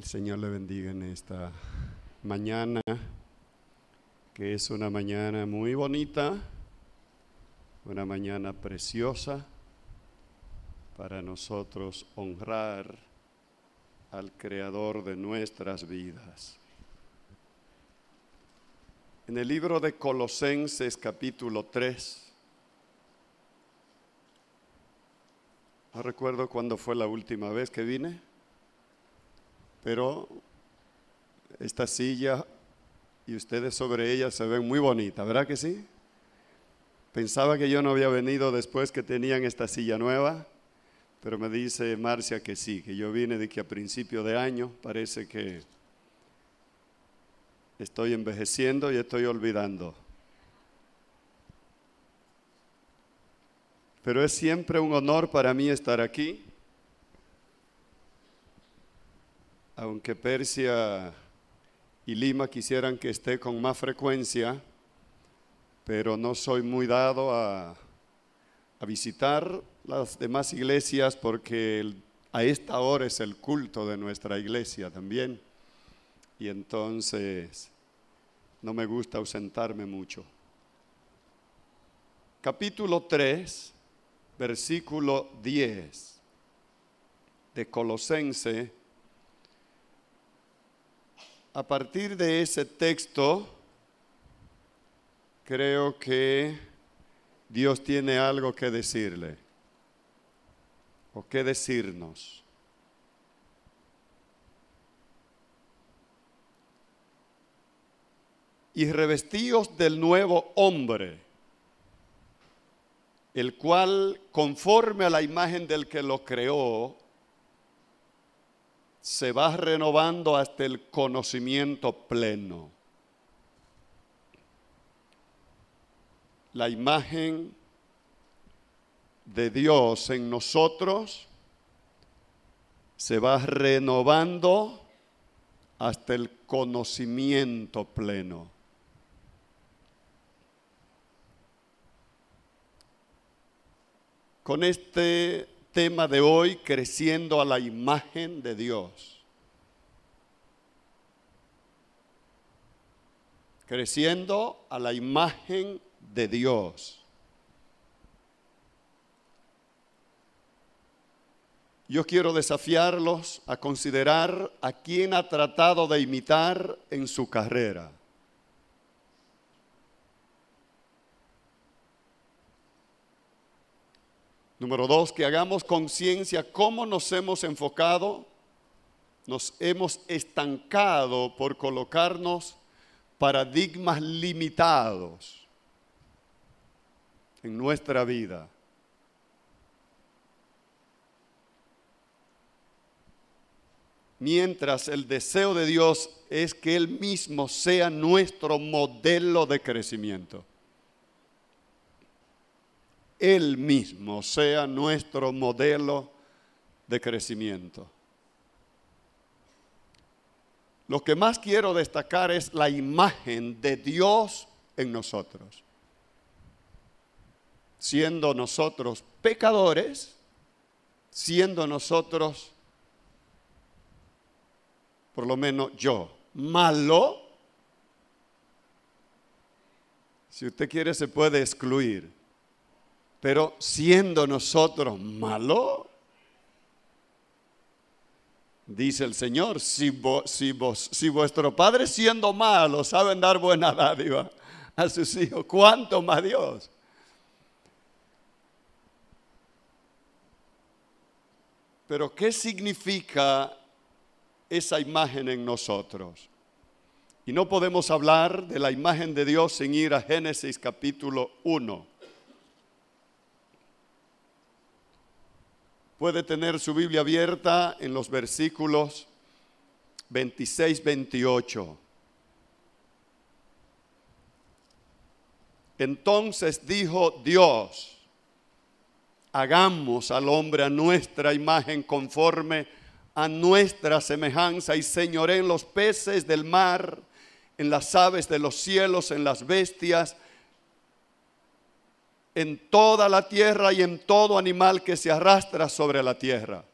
El Señor le bendiga en esta mañana, que es una mañana muy bonita, una mañana preciosa para nosotros honrar al Creador de nuestras vidas. En el libro de Colosenses capítulo 3, no recuerdo cuándo fue la última vez que vine, pero esta silla y ustedes sobre ella se ven muy bonitas, ¿verdad que sí? Pensaba que yo no había venido después que tenían esta silla nueva, pero me dice Marcia que sí, que yo vine de que a principio de año parece que estoy envejeciendo y estoy olvidando. Pero es siempre un honor para mí estar aquí aunque Persia y Lima quisieran que esté con más frecuencia, pero no soy muy dado a, visitar las demás iglesias porque a esta hora es el culto de nuestra iglesia también. Y entonces no me gusta ausentarme mucho. Capítulo 3, versículo 10 de Colosense a partir de ese texto, creo que Dios tiene algo que decirle o que decirnos. Y revestidos del nuevo hombre, el cual, conforme a la imagen del que lo creó, se va renovando hasta el conocimiento pleno. La imagen de Dios en nosotros se va renovando hasta el conocimiento pleno. Con este tema de hoy, creciendo a la imagen de Dios. Creciendo a la imagen de Dios. Yo quiero desafiarlos a considerar a quien ha tratado de imitar en su carrera. Número dos, que hagamos conciencia cómo nos hemos enfocado, nos hemos estancado por colocarnos paradigmas limitados en nuestra vida. Mientras el deseo de Dios es que Él mismo sea nuestro modelo de crecimiento. Él mismo sea nuestro modelo de crecimiento. Lo que más quiero destacar es la imagen de Dios en nosotros. Siendo nosotros pecadores, siendo nosotros, por lo menos yo, malo, si usted quiere se puede excluir pero siendo nosotros malos, dice el Señor, si, vuestro Padre siendo malo saben dar buena dádiva a sus hijos, ¿cuánto más Dios? Pero ¿qué significa esa imagen en nosotros? Y no podemos hablar de la imagen de Dios sin ir a Génesis capítulo 1. Puede tener su Biblia abierta en los versículos 26, 28. Entonces dijo Dios, hagamos al hombre a nuestra imagen conforme a nuestra semejanza y señoré en los peces del mar, en las aves de los cielos, en las bestias, en toda la tierra y en todo animal que se arrastra sobre la tierra.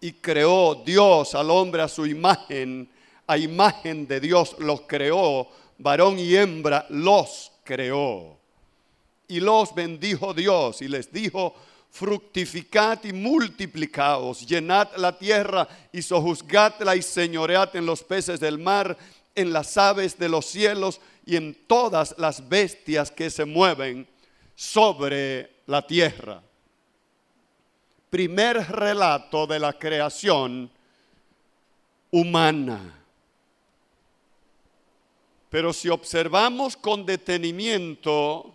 y creó Dios al hombre a su imagen, a imagen de Dios los creó, varón y hembra los creó. Y los bendijo Dios y les dijo, fructificad y multiplicaos, llenad la tierra y sojuzgadla y señoread en los peces del mar, en las aves de los cielos y en todas las bestias que se mueven sobre la tierra. Primer relato de la creación humana. Pero si observamos con detenimiento,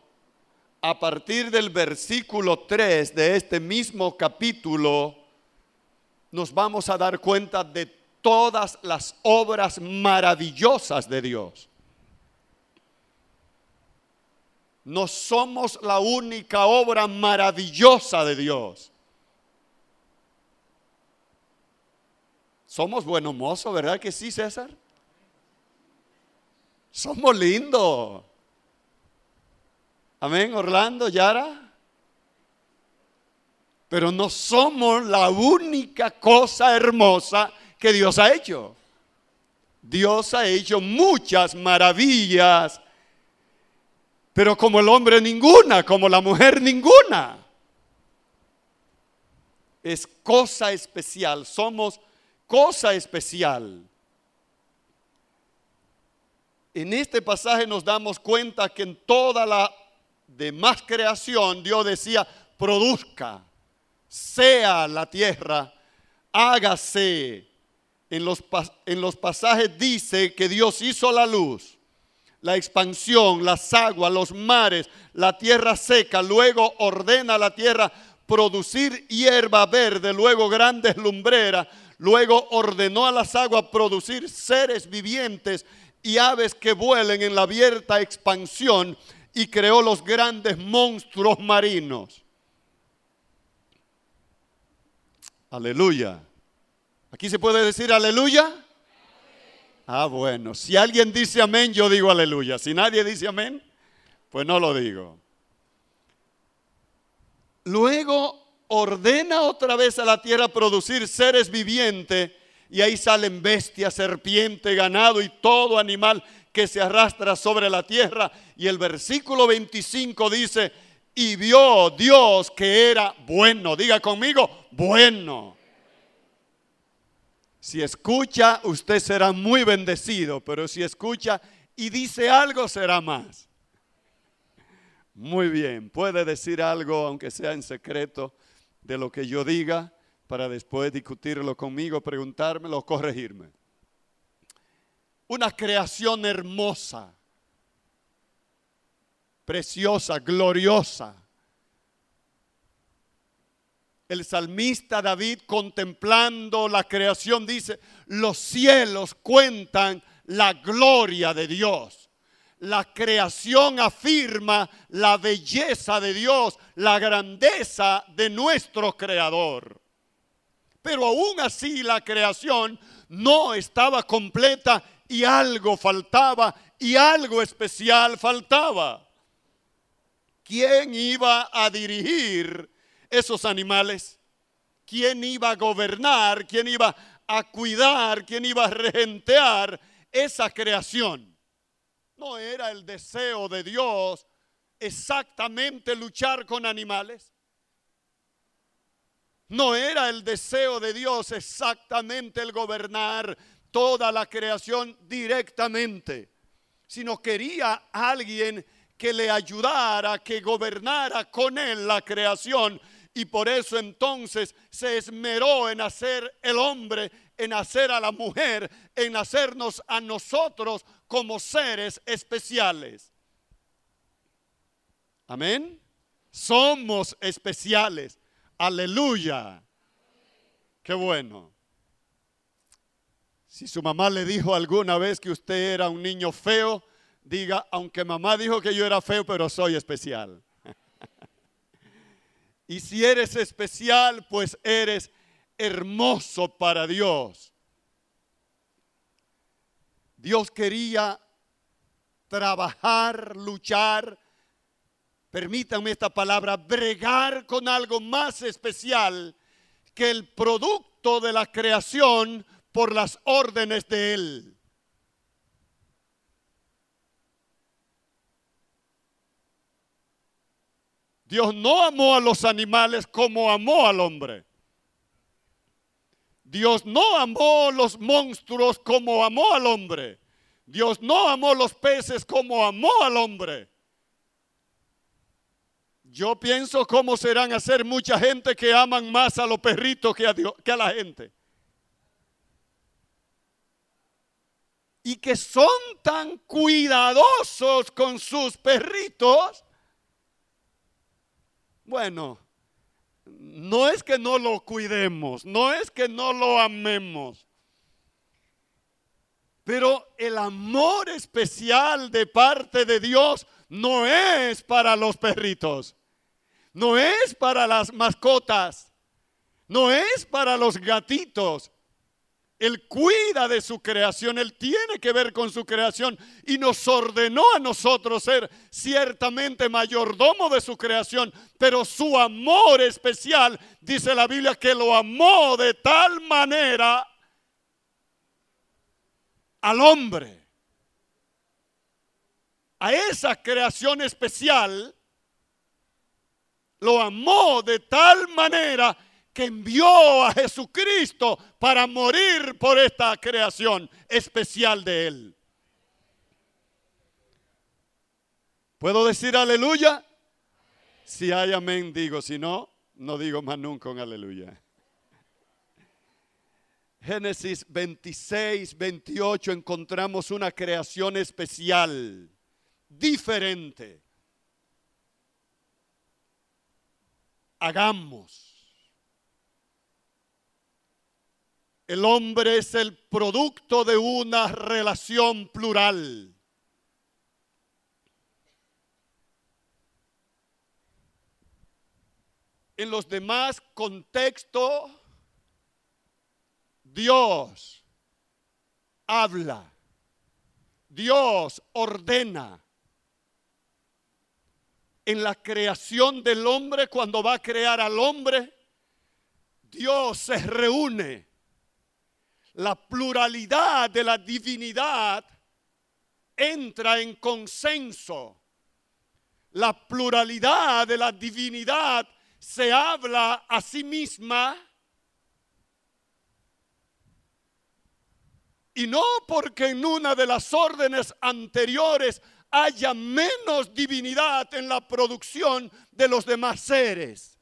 a partir del versículo 3 de este mismo capítulo, nos vamos a dar cuenta de todas las obras maravillosas de Dios. No somos la única obra maravillosa de Dios. Somos buenos mozos, ¿verdad que sí, César? Somos lindos. Amén, Orlando, Yara. Pero no somos la única cosa hermosa que Dios ha hecho. Dios ha hecho muchas maravillas, pero como el hombre ninguna, como la mujer ninguna. Es cosa especial, somos cosa especial. En este pasaje nos damos cuenta que en toda la de más creación, Dios decía, produzca, sea la tierra, hágase. En los pasajes dice que Dios hizo la luz, la expansión, las aguas, los mares, la tierra seca, luego ordena a la tierra producir hierba verde, luego grandes lumbreras, luego ordenó a las aguas producir seres vivientes y aves que vuelen en la abierta expansión y creó los grandes monstruos marinos. Aleluya. ¿Aquí se puede decir aleluya? Ah, bueno. Si alguien dice amén, yo digo aleluya. Si nadie dice amén, pues no lo digo. Luego ordena otra vez a la tierra producir seres vivientes y ahí salen bestias, serpiente, ganado y todo animal que se arrastra sobre la tierra. Y el versículo 25 dice, y vio Dios que era bueno. Diga conmigo, bueno. Si escucha, usted será muy bendecido, pero si escucha y dice algo, será más. Muy bien, puede decir algo, aunque sea en secreto, de lo que yo diga, para después discutirlo conmigo, preguntármelo o corregirme una creación hermosa, preciosa, gloriosa. El salmista David contemplando la creación dice, los cielos cuentan la gloria de Dios. La creación afirma la belleza de Dios, la grandeza de nuestro creador. Pero aún así la creación no estaba completa y algo faltaba y algo especial faltaba. ¿Quién iba a dirigir esos animales? ¿Quién iba a gobernar? ¿Quién iba a cuidar? ¿Quién iba a regentear esa creación? No era el deseo de Dios exactamente luchar con animales. No era el deseo de Dios exactamente el gobernar toda la creación directamente, sino quería alguien que le ayudara, que gobernara con él la creación. Y por eso entonces se esmeró en hacer el hombre, en hacer a la mujer, en hacernos a nosotros como seres especiales. Amén. Somos especiales. Aleluya. Qué bueno. Si su mamá le dijo alguna vez que usted era un niño feo, diga, aunque mamá dijo que yo era feo, pero soy especial. y si eres especial, pues eres hermoso para Dios. Dios quería trabajar, luchar, permítanme esta palabra, bregar con algo más especial que el producto de la creación por las órdenes de Él. Dios no amó a los animales como amó al hombre. Dios no amó los monstruos como amó al hombre. Dios no amó los peces como amó al hombre. Yo pienso cómo serán hacer mucha gente que aman más a los perritos que a, que a la gente. Y que son tan cuidadosos con sus perritos bueno, no es que no lo cuidemos, no es que no lo amemos, pero el amor especial de parte de Dios no es para los perritos, no es para las mascotas, no es para los gatitos, él cuida de su creación, Él tiene que ver con su creación y nos ordenó a nosotros ser ciertamente mayordomo de su creación, pero su amor especial, dice la Biblia, que lo amó de tal manera al hombre, a esa creación especial, lo amó de tal manera que envió a Jesucristo para morir por esta creación especial de Él. ¿Puedo decir aleluya? Si hay amén, digo. Si no, no digo más nunca un aleluya. Génesis 26, 28 encontramos una creación especial, diferente. Hagamos El hombre es el producto de una relación plural. En los demás contextos, Dios habla, Dios ordena. En la creación del hombre, cuando va a crear al hombre, Dios se reúne la pluralidad de la divinidad entra en consenso. La pluralidad de la divinidad se habla a sí misma y no porque en una de las órdenes anteriores haya menos divinidad en la producción de los demás seres.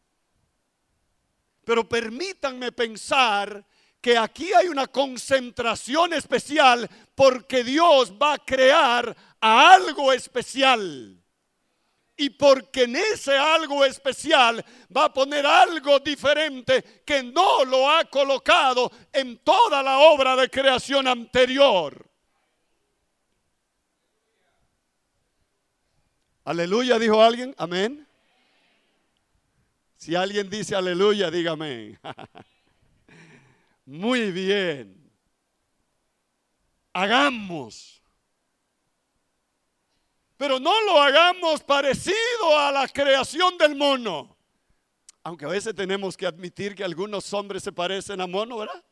Pero permítanme pensar que aquí hay una concentración especial porque Dios va a crear a algo especial. Y porque en ese algo especial va a poner algo diferente que no lo ha colocado en toda la obra de creación anterior. Aleluya, dijo alguien. Amén. Si alguien dice aleluya, dígame. Muy bien. Hagamos. Pero no lo hagamos parecido a la creación del mono. Aunque a veces tenemos que admitir que algunos hombres se parecen a mono, ¿verdad?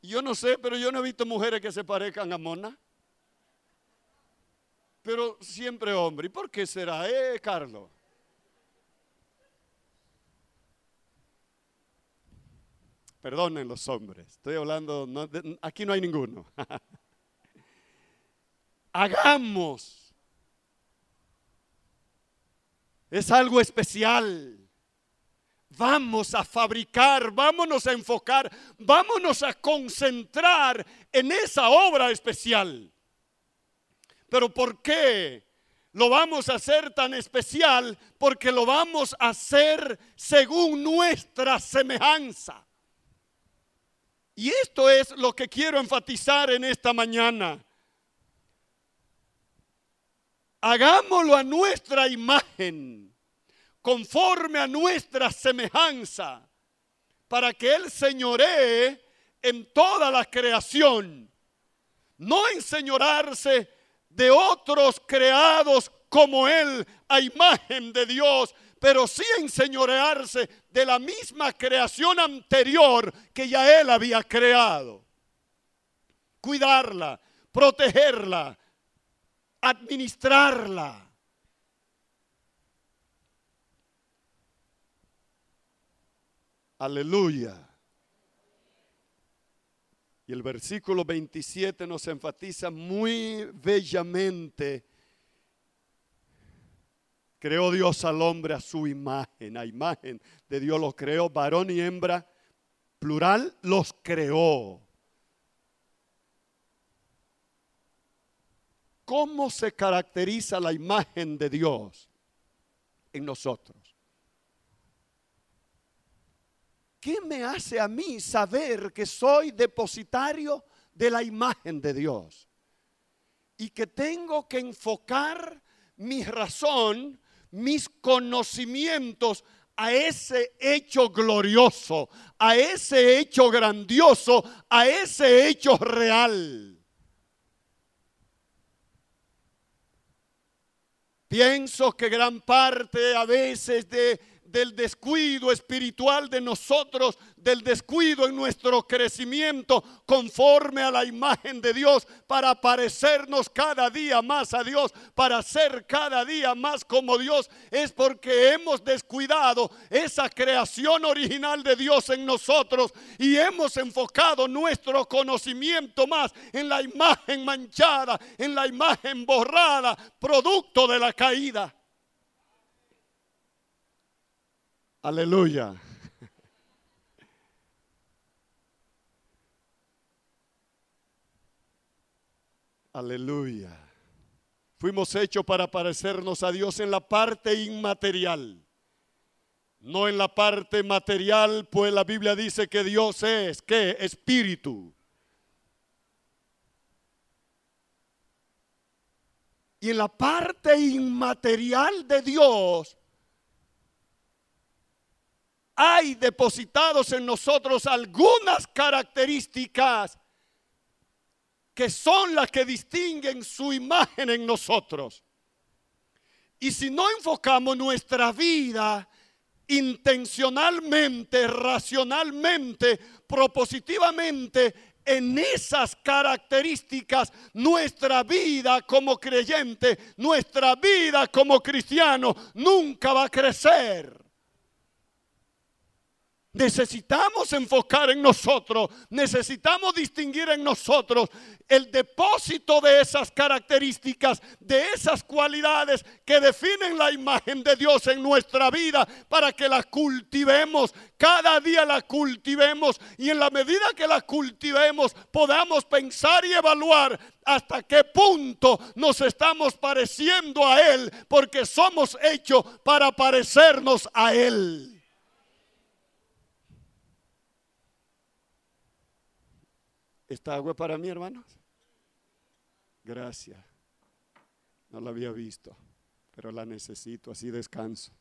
Yo no sé, pero yo no he visto mujeres que se parezcan a mona. Pero siempre hombre. ¿Y por qué será, eh, Carlos? Perdonen los hombres. Estoy hablando, aquí no hay ninguno. Hagamos. Es algo especial. Vamos a fabricar, vámonos a enfocar, vámonos a concentrar en esa obra especial. Pero ¿por qué lo vamos a hacer tan especial? Porque lo vamos a hacer según nuestra semejanza. Y esto es lo que quiero enfatizar en esta mañana. Hagámoslo a nuestra imagen, conforme a nuestra semejanza, para que Él señoree en toda la creación, no enseñorarse de otros creados como Él a imagen de Dios, pero sí enseñorearse de la misma creación anterior que ya Él había creado. Cuidarla, protegerla, administrarla. Aleluya. Y el versículo 27 nos enfatiza muy bellamente. Creó Dios al hombre a su imagen, a imagen de Dios los creó, varón y hembra, plural, los creó. ¿Cómo se caracteriza la imagen de Dios en nosotros? ¿qué me hace a mí saber que soy depositario de la imagen de Dios? Y que tengo que enfocar mi razón, mis conocimientos a ese hecho glorioso, a ese hecho grandioso, a ese hecho real. Pienso que gran parte a veces de del descuido espiritual de nosotros, del descuido en nuestro crecimiento conforme a la imagen de Dios, para parecernos cada día más a Dios, para ser cada día más como Dios, es porque hemos descuidado esa creación original de Dios en nosotros y hemos enfocado nuestro conocimiento más en la imagen manchada, en la imagen borrada, producto de la caída. Aleluya. Aleluya. Fuimos hechos para parecernos a Dios en la parte inmaterial, no en la parte material, pues la Biblia dice que Dios es, ¿qué? Espíritu. Y en la parte inmaterial de Dios hay depositados en nosotros algunas características que son las que distinguen su imagen en nosotros. Y si no enfocamos nuestra vida intencionalmente, racionalmente, propositivamente en esas características, nuestra vida como creyente, nuestra vida como cristiano, nunca va a crecer. Necesitamos enfocar en nosotros, necesitamos distinguir en nosotros el depósito de esas características, de esas cualidades que definen la imagen de Dios en nuestra vida para que la cultivemos, cada día la cultivemos y en la medida que la cultivemos podamos pensar y evaluar hasta qué punto nos estamos pareciendo a Él porque somos hechos para parecernos a Él. ¿Esta agua para mí, hermanos? Gracias. No la había visto, pero la necesito, así descanso.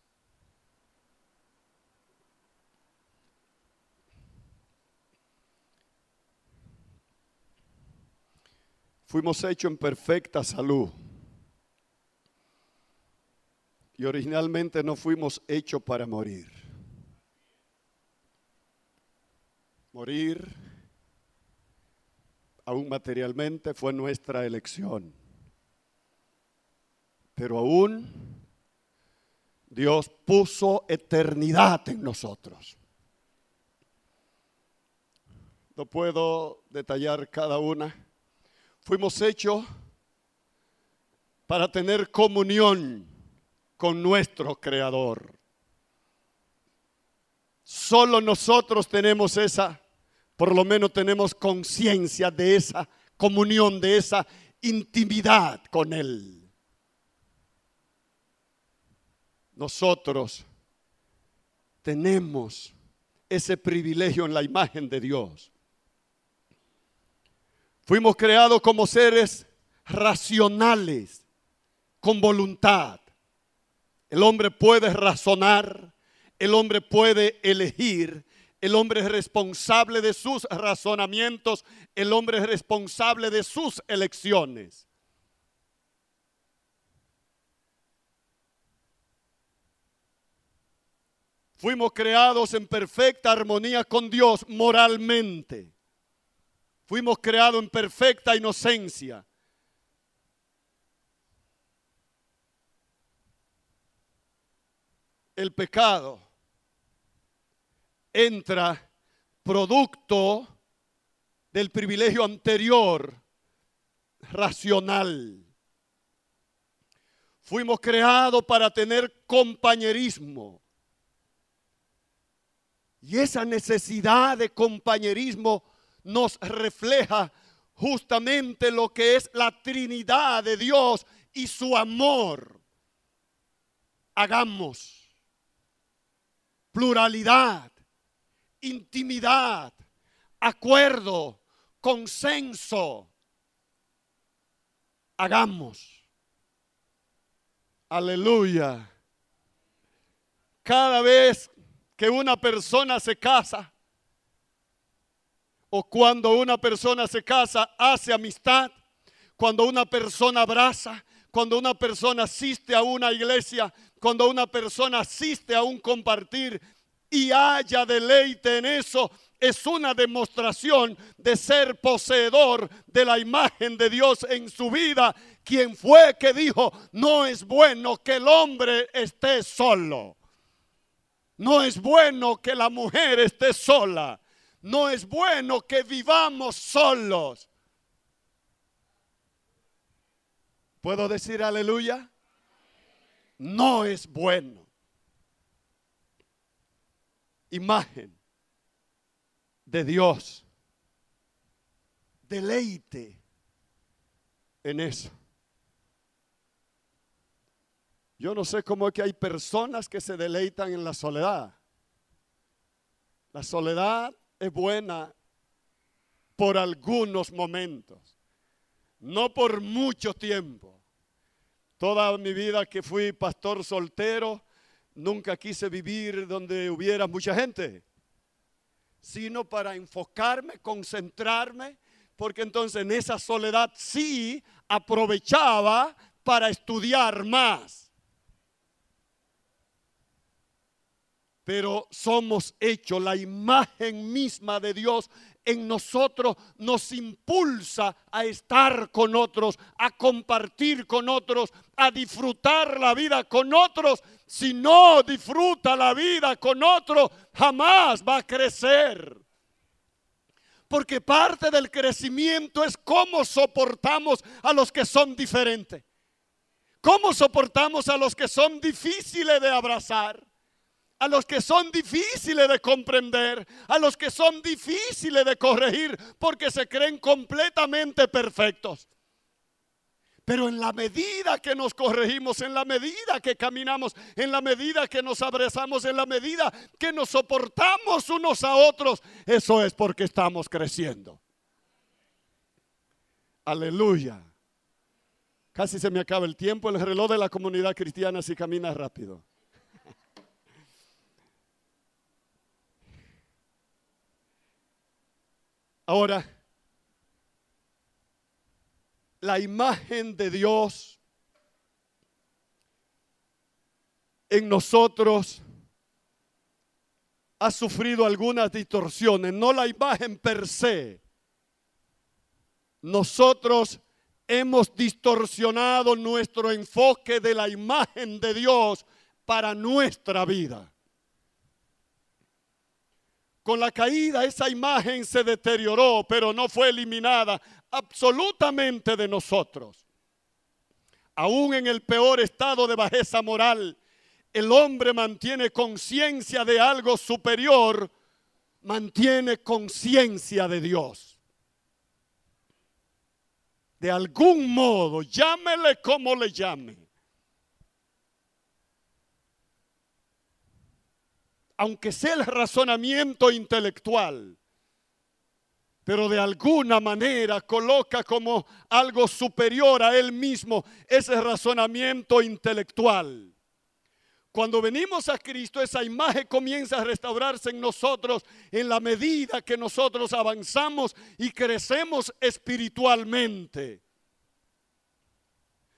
Fuimos hechos en perfecta salud. Y originalmente no fuimos hechos para morir. Morir aún materialmente, fue nuestra elección. Pero aún Dios puso eternidad en nosotros. No puedo detallar cada una. Fuimos hechos para tener comunión con nuestro Creador. Solo nosotros tenemos esa por lo menos tenemos conciencia de esa comunión, de esa intimidad con Él. Nosotros tenemos ese privilegio en la imagen de Dios. Fuimos creados como seres racionales, con voluntad. El hombre puede razonar, el hombre puede elegir, el hombre es responsable de sus razonamientos. El hombre es responsable de sus elecciones. Fuimos creados en perfecta armonía con Dios moralmente. Fuimos creados en perfecta inocencia. El pecado entra producto del privilegio anterior racional. Fuimos creados para tener compañerismo. Y esa necesidad de compañerismo nos refleja justamente lo que es la Trinidad de Dios y su amor. Hagamos pluralidad, intimidad, acuerdo, consenso. Hagamos. Aleluya. Cada vez que una persona se casa, o cuando una persona se casa, hace amistad, cuando una persona abraza, cuando una persona asiste a una iglesia, cuando una persona asiste a un compartir y haya deleite en eso, es una demostración de ser poseedor de la imagen de Dios en su vida. Quien fue que dijo, no es bueno que el hombre esté solo. No es bueno que la mujer esté sola. No es bueno que vivamos solos. ¿Puedo decir aleluya? No es bueno. Imagen de Dios. Deleite en eso. Yo no sé cómo es que hay personas que se deleitan en la soledad. La soledad es buena por algunos momentos, no por mucho tiempo. Toda mi vida que fui pastor soltero, nunca quise vivir donde hubiera mucha gente sino para enfocarme, concentrarme, porque entonces en esa soledad sí aprovechaba para estudiar más. Pero somos hechos, la imagen misma de Dios en nosotros nos impulsa a estar con otros, a compartir con otros, a disfrutar la vida con otros. Si no disfruta la vida con otros, jamás va a crecer. Porque parte del crecimiento es cómo soportamos a los que son diferentes. ¿Cómo soportamos a los que son difíciles de abrazar? a los que son difíciles de comprender, a los que son difíciles de corregir porque se creen completamente perfectos. Pero en la medida que nos corregimos, en la medida que caminamos, en la medida que nos abrazamos, en la medida que nos soportamos unos a otros, eso es porque estamos creciendo. Aleluya. Casi se me acaba el tiempo, el reloj de la comunidad cristiana si camina rápido. Ahora, la imagen de Dios en nosotros ha sufrido algunas distorsiones, no la imagen per se. Nosotros hemos distorsionado nuestro enfoque de la imagen de Dios para nuestra vida. Con la caída esa imagen se deterioró, pero no fue eliminada absolutamente de nosotros. Aún en el peor estado de bajeza moral, el hombre mantiene conciencia de algo superior, mantiene conciencia de Dios. De algún modo, llámele como le llame. aunque sea el razonamiento intelectual, pero de alguna manera coloca como algo superior a él mismo ese razonamiento intelectual. Cuando venimos a Cristo, esa imagen comienza a restaurarse en nosotros en la medida que nosotros avanzamos y crecemos espiritualmente.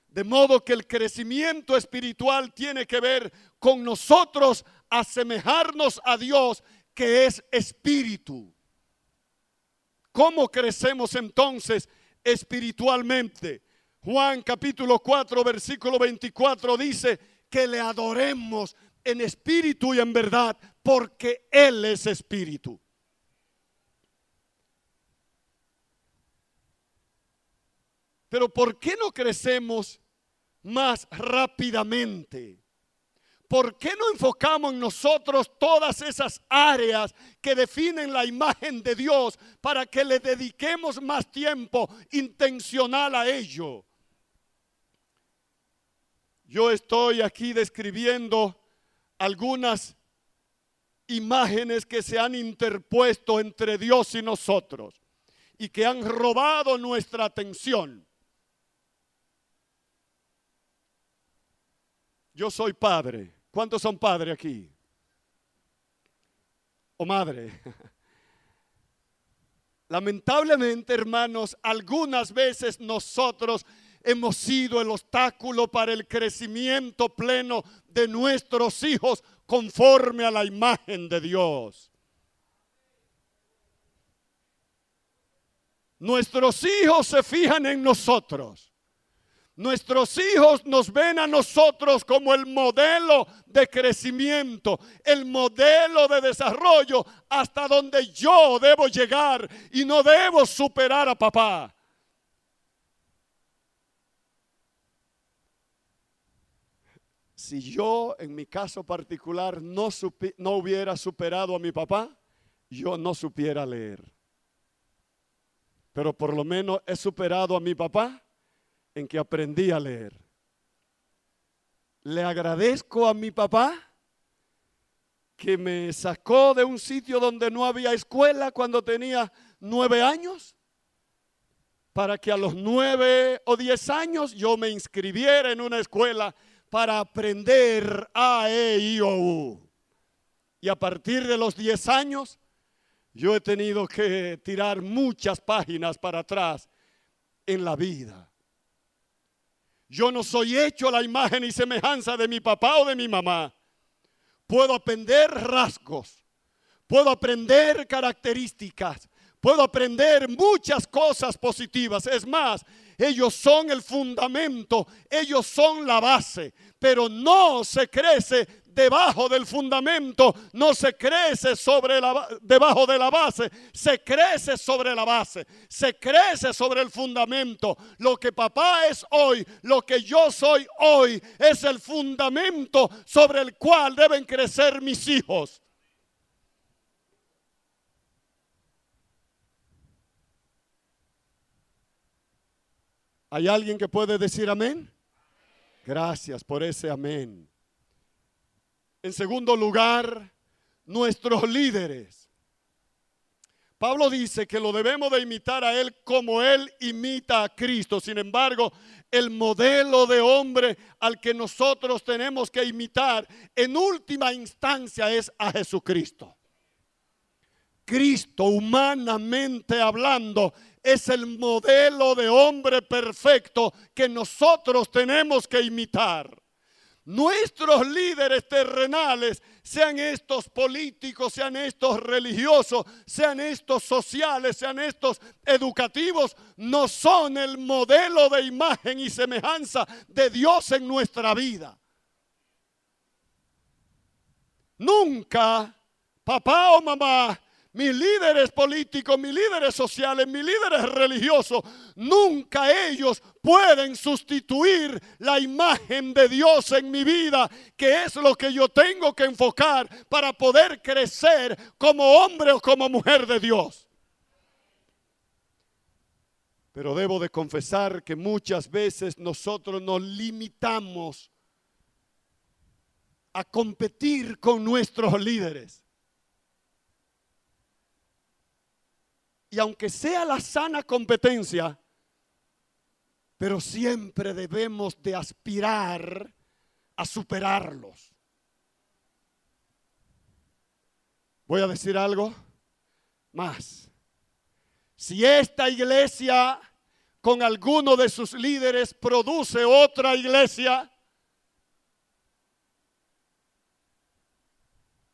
De modo que el crecimiento espiritual tiene que ver con nosotros asemejarnos a Dios que es espíritu. ¿Cómo crecemos entonces espiritualmente? Juan capítulo 4 versículo 24 dice que le adoremos en espíritu y en verdad porque Él es espíritu. Pero ¿por qué no crecemos más rápidamente? ¿Por qué no enfocamos en nosotros todas esas áreas que definen la imagen de Dios para que le dediquemos más tiempo intencional a ello? Yo estoy aquí describiendo algunas imágenes que se han interpuesto entre Dios y nosotros y que han robado nuestra atención. Yo soy padre. ¿Cuántos son padres aquí? ¿O madre? Lamentablemente, hermanos, algunas veces nosotros hemos sido el obstáculo para el crecimiento pleno de nuestros hijos conforme a la imagen de Dios. Nuestros hijos se fijan en nosotros. Nuestros hijos nos ven a nosotros como el modelo de crecimiento, el modelo de desarrollo hasta donde yo debo llegar y no debo superar a papá. Si yo en mi caso particular no, hubiera superado a mi papá, yo no supiera leer. Pero por lo menos he superado a mi papá en que aprendí a leer. Le agradezco a mi papá que me sacó de un sitio donde no había escuela cuando tenía nueve años, para que a los nueve o diez años yo me inscribiera en una escuela para aprender A, E, I, O, U. Y a partir de los diez años, yo he tenido que tirar muchas páginas para atrás en la vida. Yo no soy hecho a la imagen y semejanza de mi papá o de mi mamá. Puedo aprender rasgos, puedo aprender características, puedo aprender muchas cosas positivas. Es más, ellos son el fundamento, ellos son la base, pero no se crece debajo del fundamento, no se crece sobre la, debajo de la base, se crece sobre la base, se crece sobre el fundamento. Lo que papá es hoy, lo que yo soy hoy, es el fundamento sobre el cual deben crecer mis hijos. ¿Hay alguien que puede decir amén? Gracias por ese amén. En segundo lugar, nuestros líderes. Pablo dice que lo debemos de imitar a Él como Él imita a Cristo. Sin embargo, el modelo de hombre al que nosotros tenemos que imitar en última instancia es a Jesucristo. Cristo, humanamente hablando, es el modelo de hombre perfecto que nosotros tenemos que imitar. Nuestros líderes terrenales, sean estos políticos, sean estos religiosos, sean estos sociales, sean estos educativos, no son el modelo de imagen y semejanza de Dios en nuestra vida. Nunca, papá o mamá, mis líderes políticos, mis líderes sociales, mis líderes religiosos, nunca ellos pueden sustituir la imagen de Dios en mi vida, que es lo que yo tengo que enfocar para poder crecer como hombre o como mujer de Dios. Pero debo de confesar que muchas veces nosotros nos limitamos a competir con nuestros líderes. Y aunque sea la sana competencia, pero siempre debemos de aspirar a superarlos. Voy a decir algo más. Si esta iglesia con alguno de sus líderes produce otra iglesia,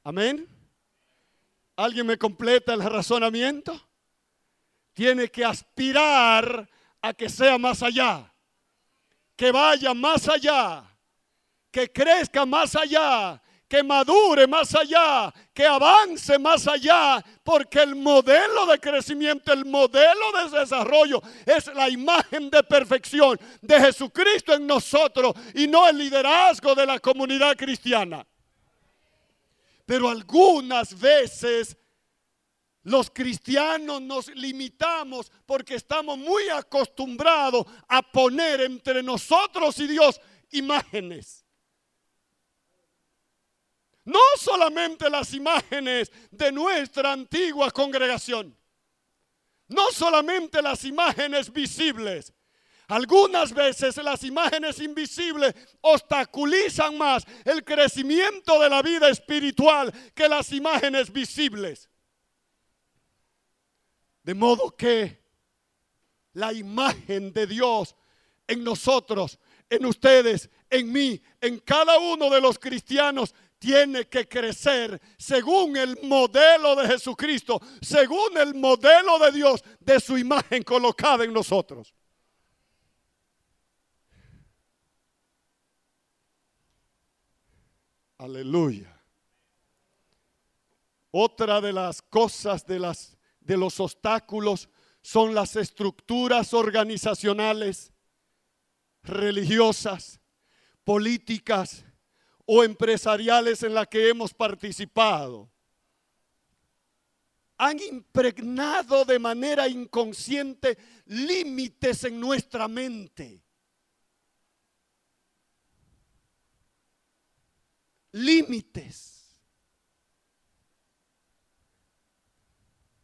Amén. ¿Alguien me completa el razonamiento? Tiene que aspirar a que sea más allá, que vaya más allá, que crezca más allá, que madure más allá, que avance más allá, porque el modelo de crecimiento, el modelo de desarrollo es la imagen de perfección de Jesucristo en nosotros y no el liderazgo de la comunidad cristiana. Pero algunas veces los cristianos nos limitamos porque estamos muy acostumbrados a poner entre nosotros y Dios imágenes. No solamente las imágenes de nuestra antigua congregación. No solamente las imágenes visibles. Algunas veces las imágenes invisibles obstaculizan más el crecimiento de la vida espiritual que las imágenes visibles. De modo que la imagen de Dios en nosotros, en ustedes, en mí, en cada uno de los cristianos tiene que crecer según el modelo de Jesucristo, según el modelo de Dios, de su imagen colocada en nosotros. Aleluya. Otra de las cosas de, las, de los obstáculos son las estructuras organizacionales, religiosas, políticas, o empresariales en las que hemos participado han impregnado de manera inconsciente límites en nuestra mente. Límites.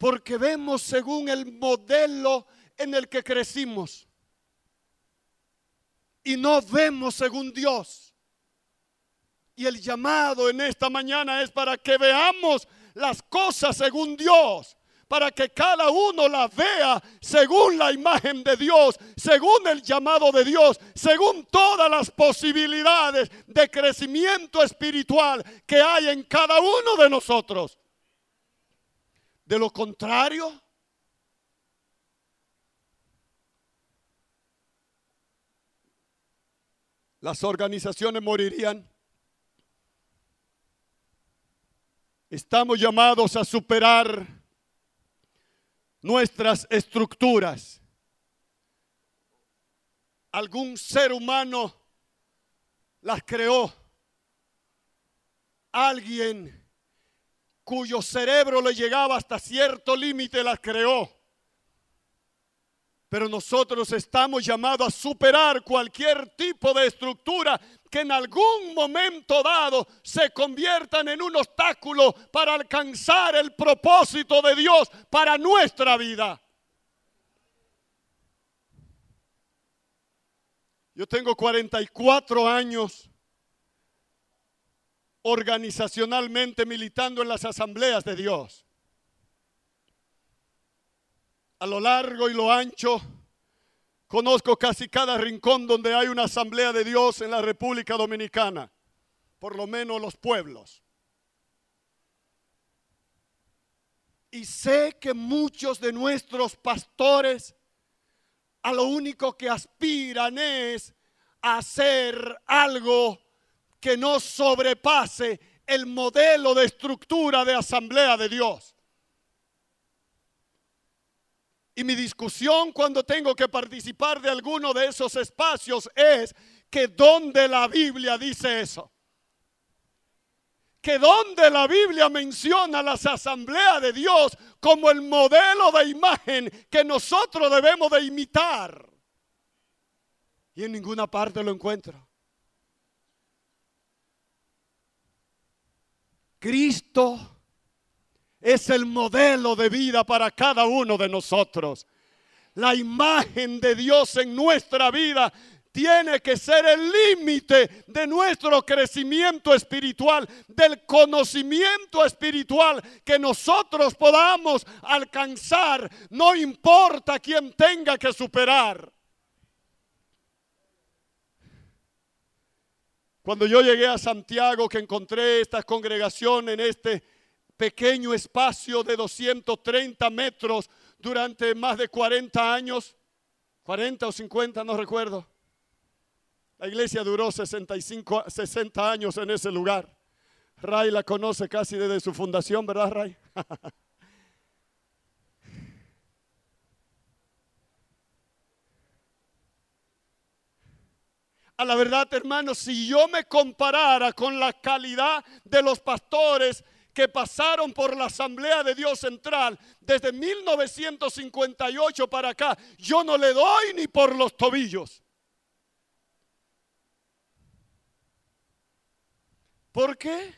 Porque vemos según el modelo en el que crecimos. Y no vemos según Dios. Y el llamado en esta mañana es para que veamos las cosas según Dios, para que cada uno las vea según la imagen de Dios, según el llamado de Dios, según todas las posibilidades de crecimiento espiritual que hay en cada uno de nosotros. De lo contrario, las organizaciones morirían Estamos llamados a superar nuestras estructuras. Algún ser humano las creó. Alguien cuyo cerebro le llegaba hasta cierto límite las creó. Pero nosotros estamos llamados a superar cualquier tipo de estructura que en algún momento dado se conviertan en un obstáculo para alcanzar el propósito de Dios para nuestra vida. Yo tengo 44 años organizacionalmente militando en las asambleas de Dios. A lo largo y lo ancho Conozco casi cada rincón donde hay una asamblea de Dios en la República Dominicana, por lo menos los pueblos. Y sé que muchos de nuestros pastores a lo único que aspiran es hacer algo que no sobrepase el modelo de estructura de asamblea de Dios. Y mi discusión cuando tengo que participar de alguno de esos espacios es que donde la Biblia dice eso. Que donde la Biblia menciona las asambleas de Dios como el modelo de imagen que nosotros debemos de imitar. Y en ninguna parte lo encuentro. Cristo es el modelo de vida para cada uno de nosotros. La imagen de Dios en nuestra vida tiene que ser el límite de nuestro crecimiento espiritual, del conocimiento espiritual que nosotros podamos alcanzar, no importa quién tenga que superar. Cuando yo llegué a Santiago, que encontré esta congregación en este pequeño espacio de 230 metros durante más de 40 años, 40 o 50, no recuerdo. La iglesia duró 65, 60 años en ese lugar. Ray la conoce casi desde su fundación, ¿verdad, Ray? A la verdad, hermanos, si yo me comparara con la calidad de los pastores que pasaron por la Asamblea de Dios Central desde 1958 para acá, yo no le doy ni por los tobillos. ¿Por qué?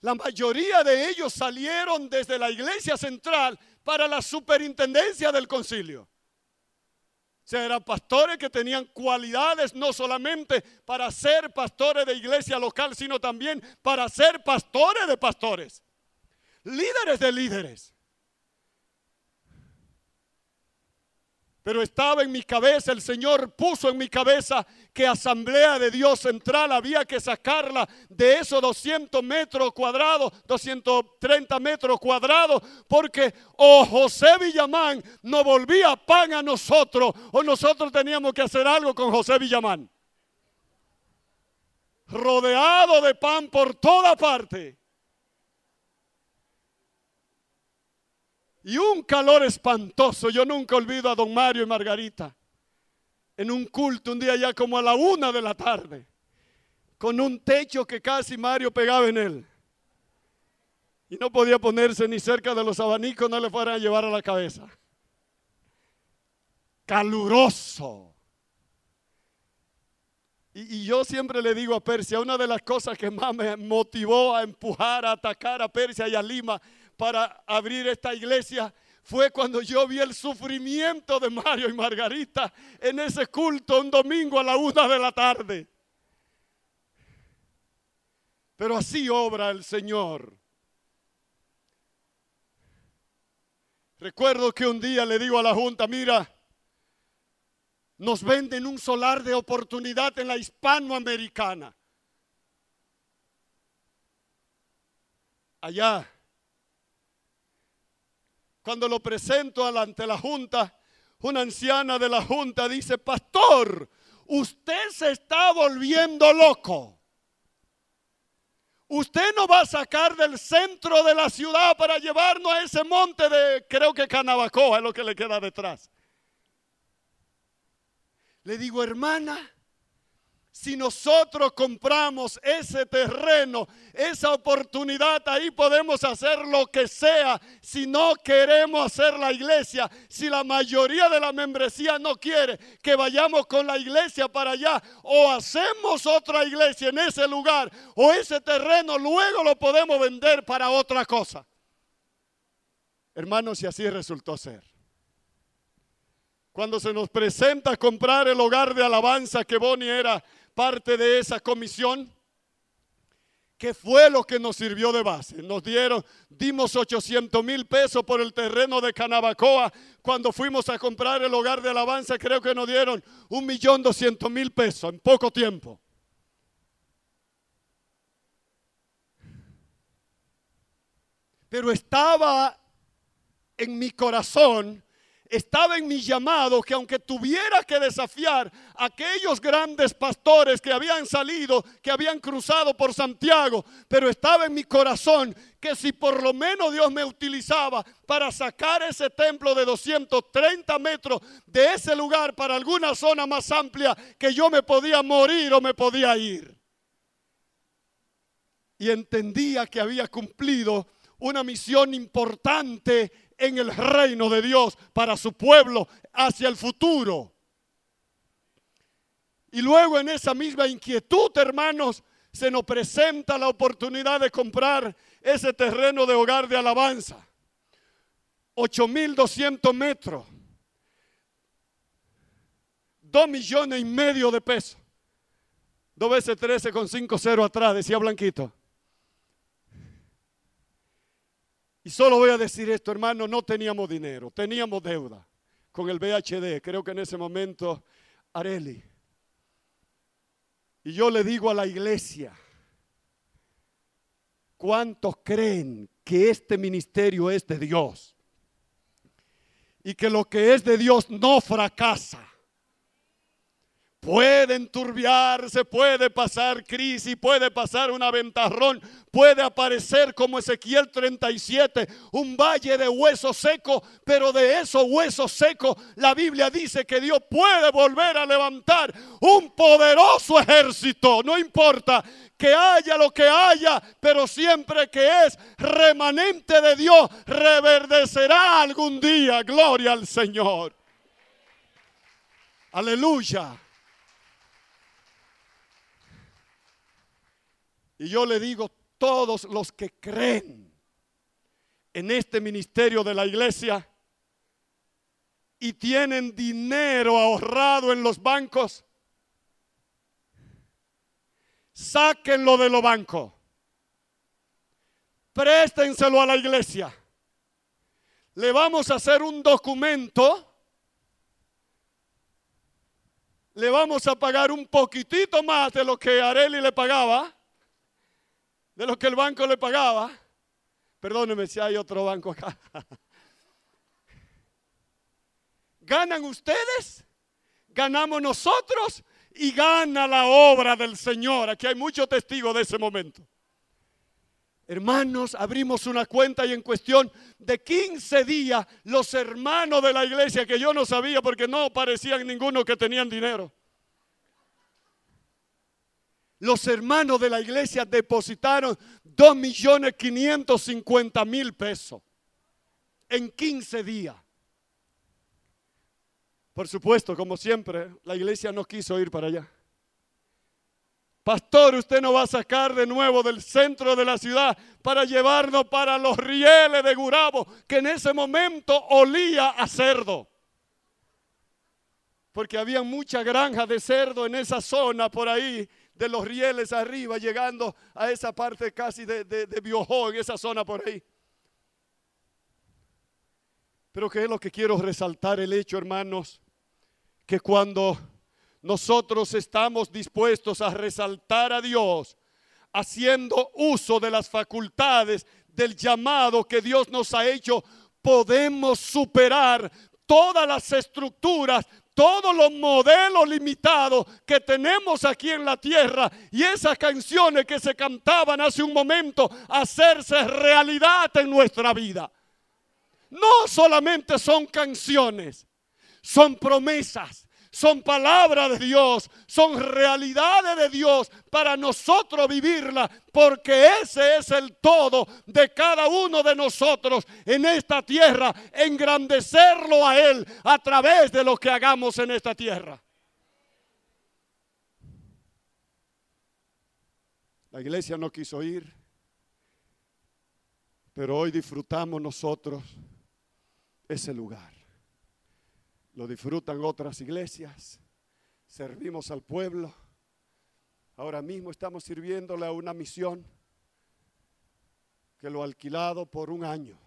La mayoría de ellos salieron desde la iglesia central para la superintendencia del concilio. Eran pastores que tenían cualidades no solamente para ser pastores de iglesia local, sino también para ser pastores de pastores, líderes de líderes. Pero estaba en mi cabeza, el Señor puso en mi cabeza que Asamblea de Dios Central había que sacarla de esos 200 metros cuadrados, 230 metros cuadrados, porque o José Villamán no volvía pan a nosotros, o nosotros teníamos que hacer algo con José Villamán. Rodeado de pan por toda parte. y un calor espantoso. Yo nunca olvido a don Mario y Margarita en un culto un día ya como a la una de la tarde, con un techo que casi Mario pegaba en él. Y no podía ponerse ni cerca de los abanicos, no le fueran a llevar a la cabeza. Caluroso. Y, y, yo siempre le digo a Persia, una de las cosas que más me motivó a empujar, a atacar a Persia y a Lima para abrir esta iglesia fue cuando yo vi el sufrimiento de Mario y Margarita en ese culto un domingo a la una de la tarde. Pero así obra el Señor. Recuerdo que un día le digo a la Junta, mira, nos venden un solar de oportunidad en la hispanoamericana. Allá cuando lo presento ante la junta, una anciana de la junta dice, pastor, usted se está volviendo loco. Usted no va a sacar del centro de la ciudad para llevarnos a ese monte de, creo que Canabacoa es lo que le queda detrás. Le digo, hermana, si nosotros compramos ese terreno, esa oportunidad, ahí podemos hacer lo que sea. Si no queremos hacer la iglesia, si la mayoría de la membresía no quiere que vayamos con la iglesia para allá, o hacemos otra iglesia en ese lugar, o ese terreno luego lo podemos vender para otra cosa. Hermanos, y así resultó ser cuando se nos presenta comprar el hogar de alabanza que Bonnie era parte de esa comisión, ¿qué fue lo que nos sirvió de base? Nos dieron, dimos 800 mil pesos por el terreno de Canabacoa. Cuando fuimos a comprar el hogar de alabanza, creo que nos dieron un millón doscientos mil pesos en poco tiempo. Pero estaba en mi corazón estaba en mi llamado que aunque tuviera que desafiar a aquellos grandes pastores que habían salido, que habían cruzado por Santiago, pero estaba en mi corazón que si por lo menos Dios me utilizaba para sacar ese templo de 230 metros de ese lugar para alguna zona más amplia, que yo me podía morir o me podía ir. Y entendía que había cumplido una misión importante en el reino de Dios para su pueblo hacia el futuro. Y luego en esa misma inquietud, hermanos, se nos presenta la oportunidad de comprar ese terreno de hogar de alabanza. 8.200 metros. 2 millones y medio de pesos. Dos veces 13 con 5 cero atrás, decía Blanquito. Y solo voy a decir esto, hermano, no teníamos dinero, teníamos deuda con el VHD, creo que en ese momento Areli. Y yo le digo a la iglesia, ¿cuántos creen que este ministerio es de Dios? Y que lo que es de Dios no fracasa. Puede enturbiarse, puede pasar crisis, puede pasar un aventarrón, puede aparecer como Ezequiel 37, un valle de huesos secos, pero de esos huesos secos la Biblia dice que Dios puede volver a levantar un poderoso ejército, no importa que haya lo que haya, pero siempre que es remanente de Dios, reverdecerá algún día, gloria al Señor. Aleluya. Y yo le digo, todos los que creen en este ministerio de la iglesia y tienen dinero ahorrado en los bancos, sáquenlo de los bancos, préstenselo a la iglesia. Le vamos a hacer un documento, le vamos a pagar un poquitito más de lo que Areli le pagaba de lo que el banco le pagaba. Perdóneme si hay otro banco acá. ¿Ganan ustedes? ¿Ganamos nosotros? Y gana la obra del Señor. Aquí hay muchos testigos de ese momento. Hermanos, abrimos una cuenta y en cuestión de 15 días los hermanos de la iglesia, que yo no sabía porque no parecían ninguno que tenían dinero, los hermanos de la iglesia depositaron 2 millones 550 mil pesos en 15 días. Por supuesto, como siempre, la iglesia no quiso ir para allá. Pastor, usted no va a sacar de nuevo del centro de la ciudad para llevarnos para los rieles de Gurabo, que en ese momento olía a cerdo. Porque había mucha granja de cerdo en esa zona por ahí de los rieles arriba, llegando a esa parte casi de, de, Biojó, en esa zona por ahí. Pero ¿qué es lo que quiero resaltar? El hecho, hermanos, que cuando nosotros estamos dispuestos a resaltar a Dios, haciendo uso de las facultades del llamado que Dios nos ha hecho, podemos superar todas las estructuras todos los modelos limitados que tenemos aquí en la tierra y esas canciones que se cantaban hace un momento, hacerse realidad en nuestra vida. No solamente son canciones, son promesas son palabras de Dios, son realidades de Dios para nosotros vivirla, porque ese es el todo de cada uno de nosotros en esta tierra, engrandecerlo a Él a través de lo que hagamos en esta tierra. La iglesia no quiso ir, pero hoy disfrutamos nosotros ese lugar lo disfrutan otras iglesias, servimos al pueblo. Ahora mismo estamos sirviéndole a una misión que lo ha alquilado por un año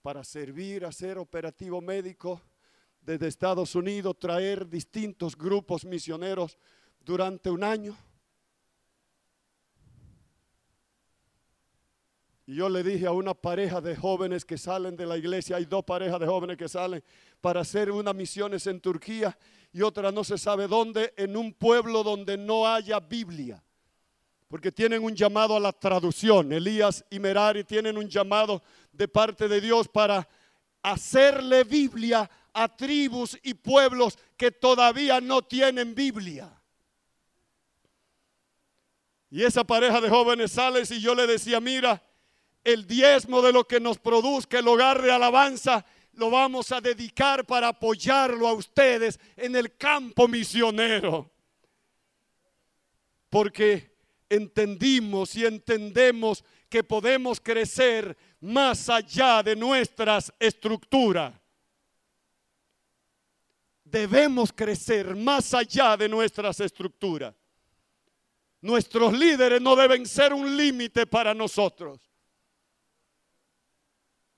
para servir, a ser operativo médico desde Estados Unidos, traer distintos grupos misioneros durante un año. Y yo le dije a una pareja de jóvenes que salen de la iglesia, hay dos parejas de jóvenes que salen para hacer unas misiones en Turquía y otra no se sabe dónde, en un pueblo donde no haya Biblia. Porque tienen un llamado a la traducción. Elías y Merari tienen un llamado de parte de Dios para hacerle Biblia a tribus y pueblos que todavía no tienen Biblia. Y esa pareja de jóvenes sale y yo le decía, mira, el diezmo de lo que nos produzca el hogar de alabanza, lo vamos a dedicar para apoyarlo a ustedes en el campo misionero. Porque entendimos y entendemos que podemos crecer más allá de nuestras estructuras. Debemos crecer más allá de nuestras estructuras. Nuestros líderes no deben ser un límite para nosotros.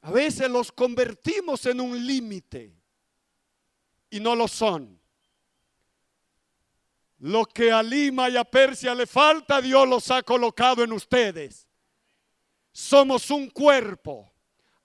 A veces los convertimos en un límite y no lo son. Lo que a Lima y a Persia le falta, Dios los ha colocado en ustedes. Somos un cuerpo.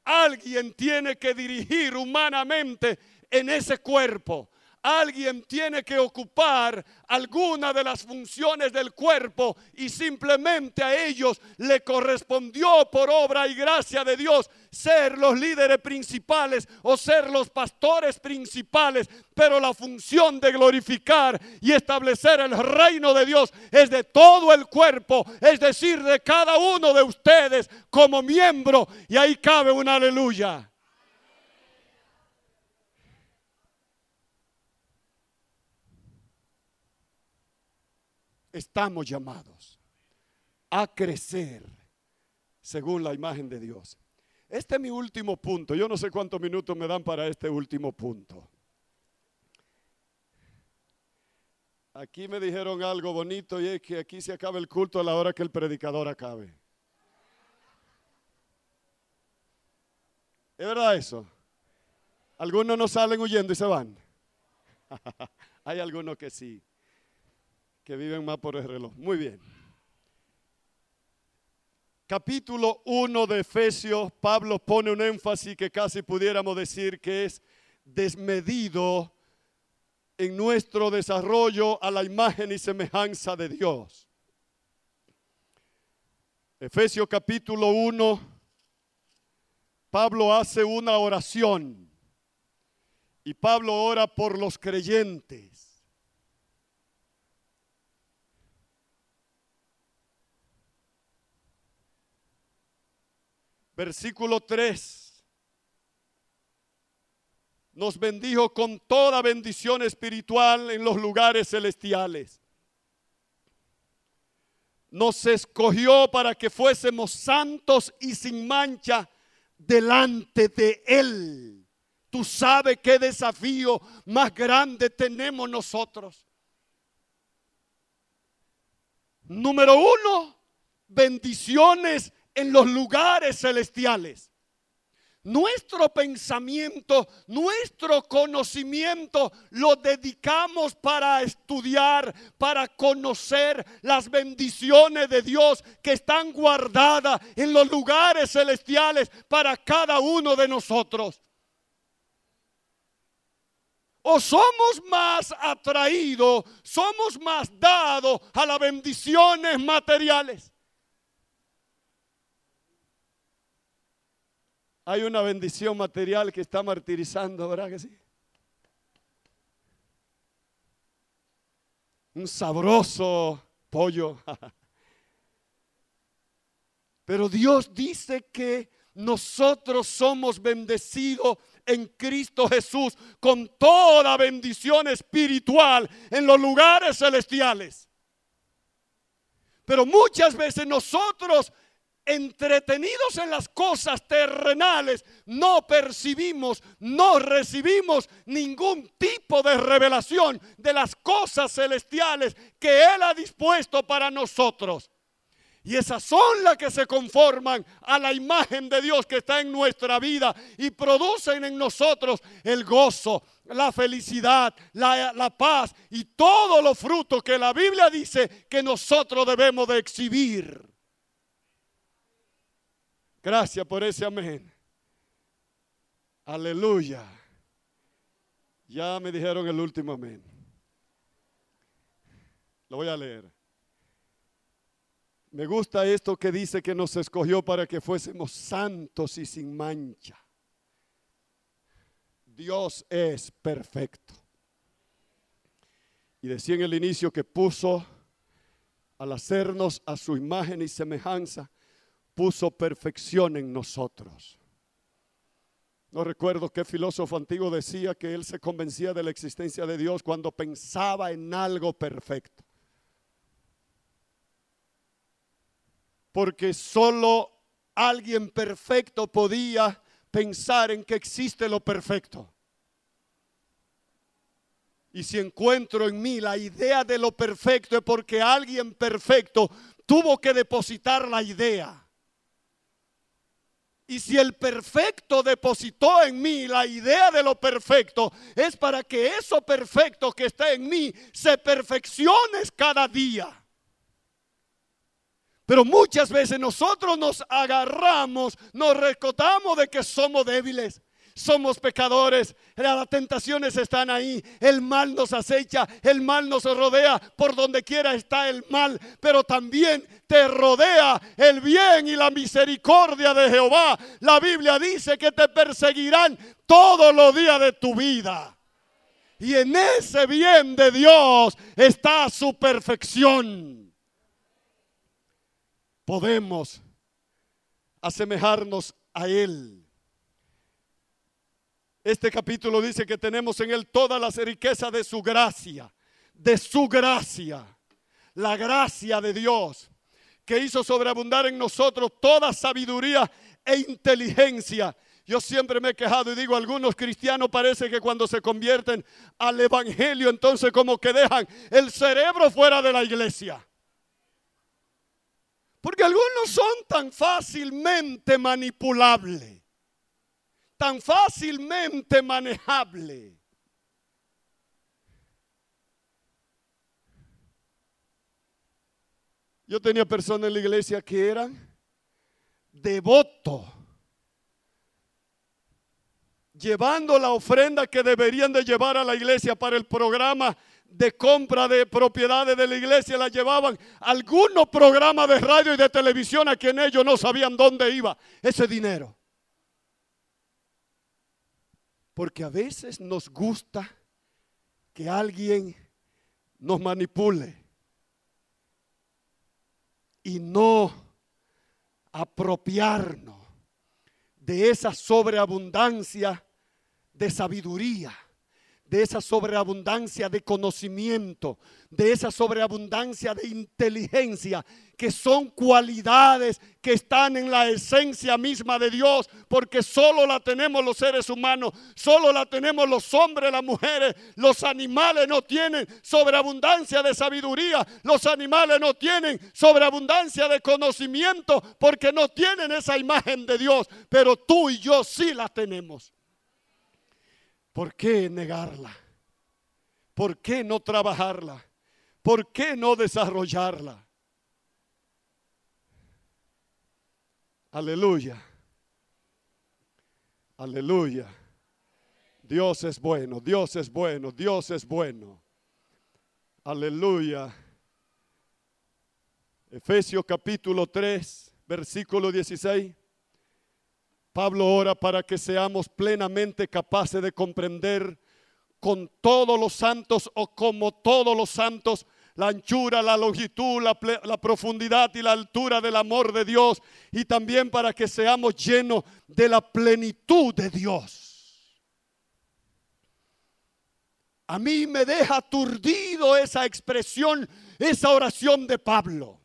Alguien tiene que dirigir humanamente en ese cuerpo alguien tiene que ocupar alguna de las funciones del cuerpo y simplemente a ellos le correspondió por obra y gracia de Dios ser los líderes principales o ser los pastores principales, pero la función de glorificar y establecer el reino de Dios es de todo el cuerpo, es decir, de cada uno de ustedes como miembro y ahí cabe un aleluya. Estamos llamados a crecer según la imagen de Dios. Este es mi último punto. Yo no sé cuántos minutos me dan para este último punto. Aquí me dijeron algo bonito y es que aquí se acaba el culto a la hora que el predicador acabe. ¿Es verdad eso? Algunos no salen huyendo y se van. Hay algunos que sí que viven más por el reloj. Muy bien. Capítulo 1 de Efesios, Pablo pone un énfasis que casi pudiéramos decir que es desmedido en nuestro desarrollo a la imagen y semejanza de Dios. Efesios capítulo 1, Pablo hace una oración y Pablo ora por los creyentes. Versículo 3, nos bendijo con toda bendición espiritual en los lugares celestiales. Nos escogió para que fuésemos santos y sin mancha delante de Él. Tú sabes qué desafío más grande tenemos nosotros. Número uno, bendiciones en los lugares celestiales. Nuestro pensamiento, nuestro conocimiento lo dedicamos para estudiar, para conocer las bendiciones de Dios que están guardadas en los lugares celestiales para cada uno de nosotros. O somos más atraídos, somos más dados a las bendiciones materiales. Hay una bendición material que está martirizando, ¿verdad que sí? Un sabroso pollo. Pero Dios dice que nosotros somos bendecidos en Cristo Jesús con toda bendición espiritual en los lugares celestiales. Pero muchas veces nosotros entretenidos en las cosas terrenales, no percibimos, no recibimos ningún tipo de revelación de las cosas celestiales que Él ha dispuesto para nosotros. Y esas son las que se conforman a la imagen de Dios que está en nuestra vida y producen en nosotros el gozo, la felicidad, la, paz y todos los frutos que la Biblia dice que nosotros debemos de exhibir. Gracias por ese amén. Aleluya. Ya me dijeron el último amén. Lo voy a leer. Me gusta esto que dice que nos escogió para que fuésemos santos y sin mancha. Dios es perfecto. Y decía en el inicio que puso al hacernos a su imagen y semejanza, puso perfección en nosotros. No recuerdo qué filósofo antiguo decía que él se convencía de la existencia de Dios cuando pensaba en algo perfecto. Porque solo alguien perfecto podía pensar en que existe lo perfecto. Y si encuentro en mí la idea de lo perfecto es porque alguien perfecto tuvo que depositar la idea. Y si el perfecto depositó en mí la idea de lo perfecto, es para que eso perfecto que está en mí se perfeccione cada día. Pero muchas veces nosotros nos agarramos, nos recordamos de que somos débiles somos pecadores, las tentaciones están ahí, el mal nos acecha, el mal nos rodea, por donde quiera está el mal, pero también te rodea el bien y la misericordia de Jehová. La Biblia dice que te perseguirán todos los días de tu vida. Y en ese bien de Dios está su perfección. Podemos asemejarnos a Él este capítulo dice que tenemos en Él todas las riquezas de su gracia, de su gracia, la gracia de Dios, que hizo sobreabundar en nosotros toda sabiduría e inteligencia. Yo siempre me he quejado y digo, algunos cristianos parece que cuando se convierten al Evangelio, entonces como que dejan el cerebro fuera de la iglesia. Porque algunos son tan fácilmente manipulables tan fácilmente manejable. Yo tenía personas en la iglesia que eran devotos, llevando la ofrenda que deberían de llevar a la iglesia para el programa de compra de propiedades de la iglesia, la llevaban algunos programas de radio y de televisión a quien ellos no sabían dónde iba ese dinero. Porque a veces nos gusta que alguien nos manipule y no apropiarnos de esa sobreabundancia de sabiduría de esa sobreabundancia de conocimiento, de esa sobreabundancia de inteligencia, que son cualidades que están en la esencia misma de Dios, porque solo la tenemos los seres humanos, solo la tenemos los hombres, las mujeres, los animales no tienen sobreabundancia de sabiduría, los animales no tienen sobreabundancia de conocimiento, porque no tienen esa imagen de Dios, pero tú y yo sí la tenemos. ¿Por qué negarla? ¿Por qué no trabajarla? ¿Por qué no desarrollarla? Aleluya. Aleluya. Dios es bueno, Dios es bueno, Dios es bueno. Aleluya. Efesios capítulo 3, versículo 16. Pablo ora para que seamos plenamente capaces de comprender con todos los santos o como todos los santos la anchura, la longitud, la, profundidad y la altura del amor de Dios y también para que seamos llenos de la plenitud de Dios. A mí me deja aturdido esa expresión, esa oración de Pablo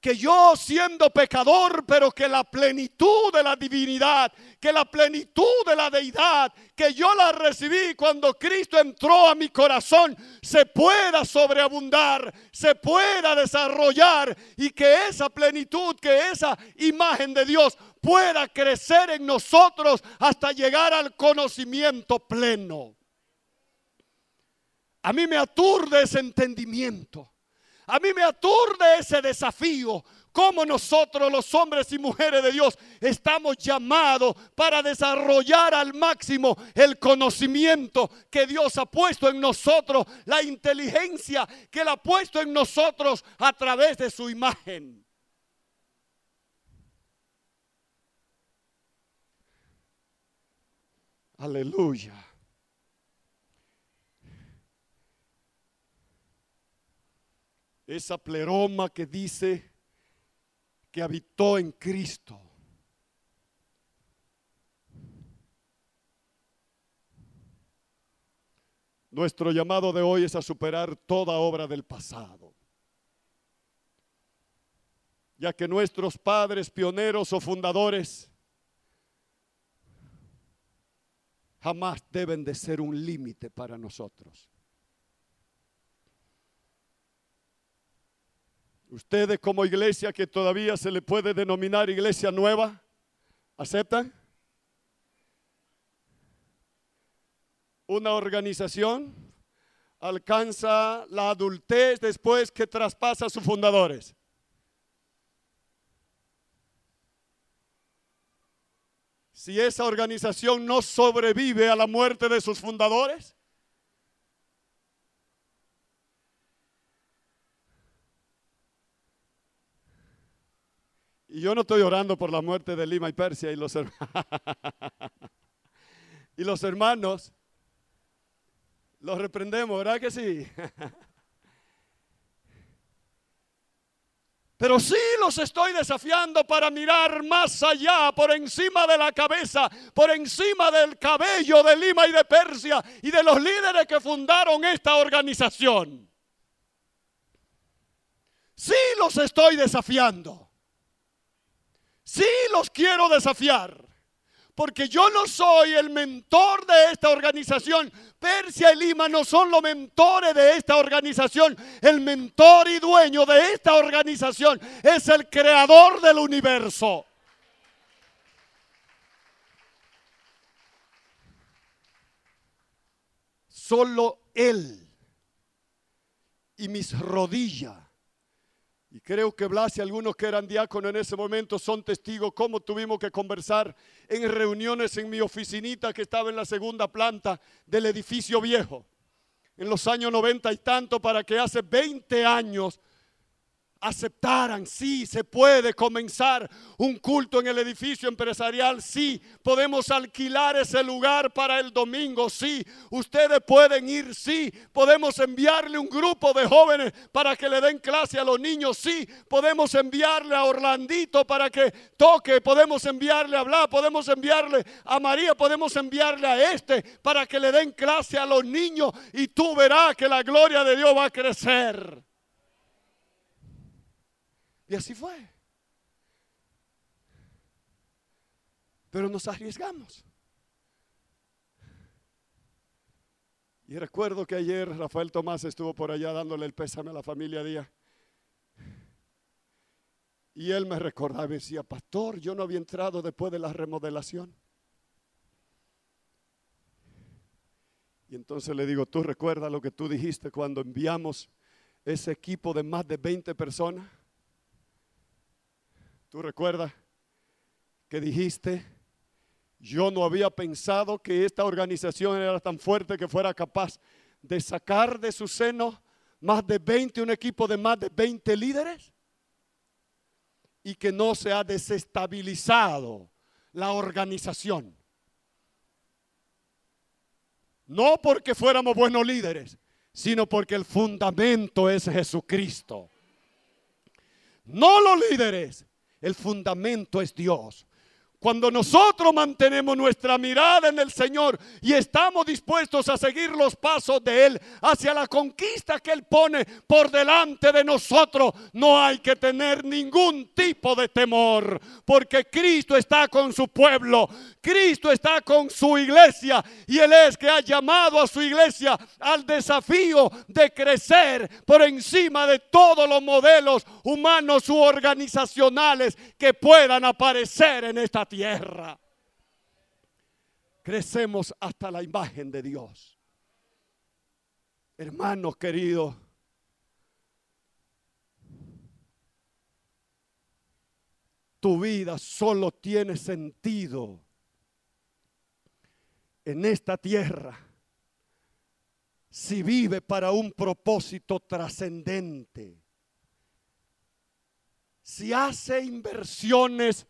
que yo siendo pecador, pero que la plenitud de la divinidad, que la plenitud de la deidad, que yo la recibí cuando Cristo entró a mi corazón, se pueda sobreabundar, se pueda desarrollar y que esa plenitud, que esa imagen de Dios pueda crecer en nosotros hasta llegar al conocimiento pleno. A mí me aturde ese entendimiento. A mí me aturde ese desafío. Como nosotros los hombres y mujeres de Dios estamos llamados para desarrollar al máximo el conocimiento que Dios ha puesto en nosotros, la inteligencia que Él ha puesto en nosotros a través de su imagen. Aleluya. Esa pleroma que dice que habitó en Cristo. Nuestro llamado de hoy es a superar toda obra del pasado, ya que nuestros padres pioneros o fundadores jamás deben de ser un límite para nosotros. Ustedes como iglesia que todavía se le puede denominar iglesia nueva, ¿aceptan? Una organización alcanza la adultez después que traspasa a sus fundadores. Si esa organización no sobrevive a la muerte de sus fundadores, Y yo no estoy orando por la muerte de Lima y Persia y los, y los hermanos. Los reprendemos, ¿verdad que sí? Pero sí los estoy desafiando para mirar más allá, por encima de la cabeza, por encima del cabello de Lima y de Persia y de los líderes que fundaron esta organización. Sí los estoy desafiando. Sí los quiero desafiar, porque yo no soy el mentor de esta organización. Persia y Lima no son los mentores de esta organización. El mentor y dueño de esta organización es el creador del universo. Solo Él y mis rodillas y creo que Blas y algunos que eran diáconos en ese momento son testigos cómo tuvimos que conversar en reuniones en mi oficinita que estaba en la segunda planta del edificio viejo. En los años 90 y tanto para que hace 20 años aceptaran, sí, se puede comenzar un culto en el edificio empresarial, sí, podemos alquilar ese lugar para el domingo, sí, ustedes pueden ir, sí, podemos enviarle un grupo de jóvenes para que le den clase a los niños, sí, podemos enviarle a Orlandito para que toque, podemos enviarle a Bla, podemos enviarle a María, podemos enviarle a este para que le den clase a los niños y tú verás que la gloria de Dios va a crecer. Y así fue. Pero nos arriesgamos. Y recuerdo que ayer Rafael Tomás estuvo por allá dándole el pésame a la familia Díaz. Y él me recordaba y decía, pastor, yo no había entrado después de la remodelación. Y entonces le digo, ¿tú recuerdas lo que tú dijiste cuando enviamos ese equipo de más de 20 personas? ¿Tú recuerdas que dijiste, yo no había pensado que esta organización era tan fuerte que fuera capaz de sacar de su seno más de 20, un equipo de más de 20 líderes? Y que no se ha desestabilizado la organización. No porque fuéramos buenos líderes, sino porque el fundamento es Jesucristo. No los líderes, el fundamento es Dios. Cuando nosotros mantenemos nuestra mirada en el Señor y estamos dispuestos a seguir los pasos de Él hacia la conquista que Él pone por delante de nosotros, no hay que tener ningún tipo de temor, porque Cristo está con su pueblo, Cristo está con su iglesia y Él es que ha llamado a su iglesia al desafío de crecer por encima de todos los modelos humanos u organizacionales que puedan aparecer en esta tierra. Crecemos hasta la imagen de Dios. Hermanos queridos, tu vida solo tiene sentido en esta tierra si vive para un propósito trascendente, si hace inversiones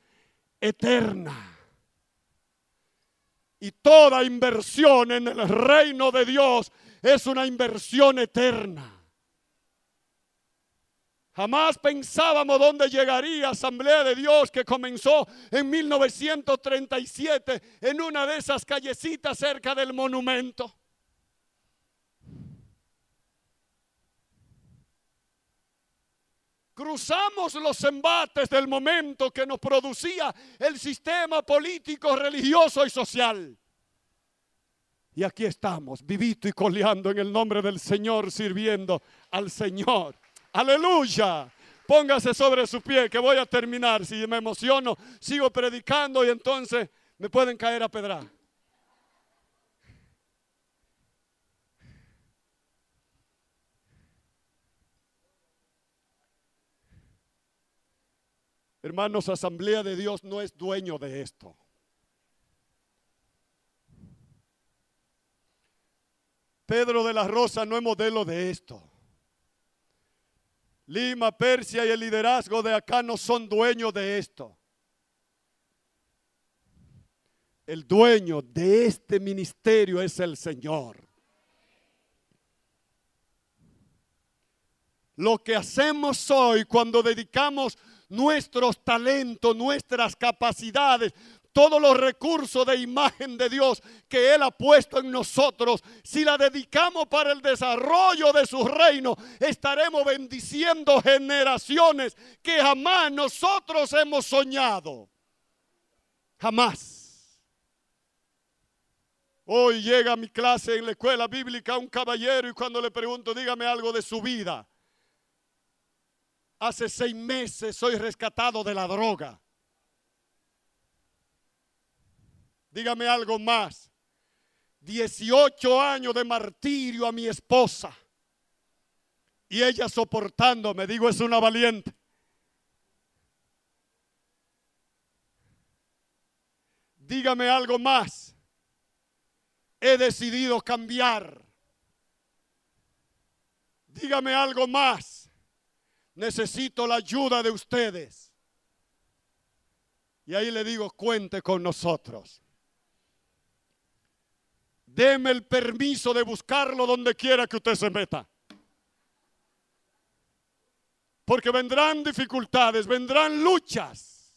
eterna. Y toda inversión en el reino de Dios es una inversión eterna. Jamás pensábamos dónde llegaría Asamblea de Dios que comenzó en 1937 en una de esas callecitas cerca del monumento. Cruzamos los embates del momento que nos producía el sistema político, religioso y social. Y aquí estamos, vivito y coleando en el nombre del Señor, sirviendo al Señor. Aleluya. Póngase sobre su pie que voy a terminar. Si me emociono, sigo predicando y entonces me pueden caer a pedrar. Hermanos, Asamblea de Dios no es dueño de esto. Pedro de la Rosa no es modelo de esto. Lima, Persia y el liderazgo de acá no son dueños de esto. El dueño de este ministerio es el Señor. Lo que hacemos hoy cuando dedicamos nuestros talentos, nuestras capacidades, todos los recursos de imagen de Dios que Él ha puesto en nosotros, si la dedicamos para el desarrollo de su reino, estaremos bendiciendo generaciones que jamás nosotros hemos soñado. Jamás. Hoy llega a mi clase en la escuela bíblica un caballero y cuando le pregunto, dígame algo de su vida. Hace seis meses soy rescatado de la droga. Dígame algo más. 18 años de martirio a mi esposa. Y ella soportándome, digo, es una valiente. Dígame algo más. He decidido cambiar. Dígame algo más. Necesito la ayuda de ustedes. Y ahí le digo, cuente con nosotros. Deme el permiso de buscarlo donde quiera que usted se meta. Porque vendrán dificultades, vendrán luchas.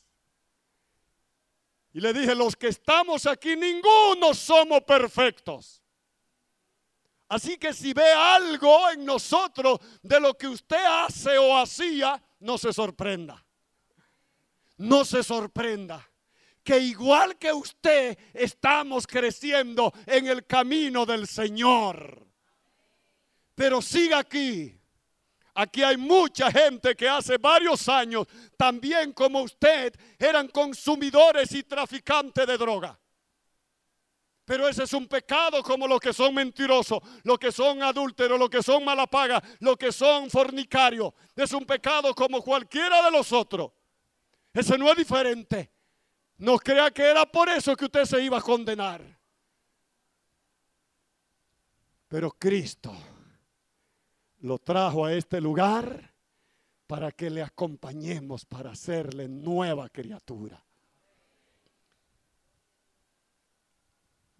Y le dije, los que estamos aquí, ninguno somos perfectos. Así que si ve algo en nosotros de lo que usted hace o hacía, no se sorprenda. No se sorprenda que igual que usted estamos creciendo en el camino del Señor. Pero siga aquí. Aquí hay mucha gente que hace varios años, también como usted, eran consumidores y traficantes de droga. Pero ese es un pecado como los que son mentirosos, los que son adúlteros, los que son malapagas, los que son fornicarios. Es un pecado como cualquiera de los otros. Ese no es diferente. No crea que era por eso que usted se iba a condenar. Pero Cristo lo trajo a este lugar para que le acompañemos para hacerle nueva criatura.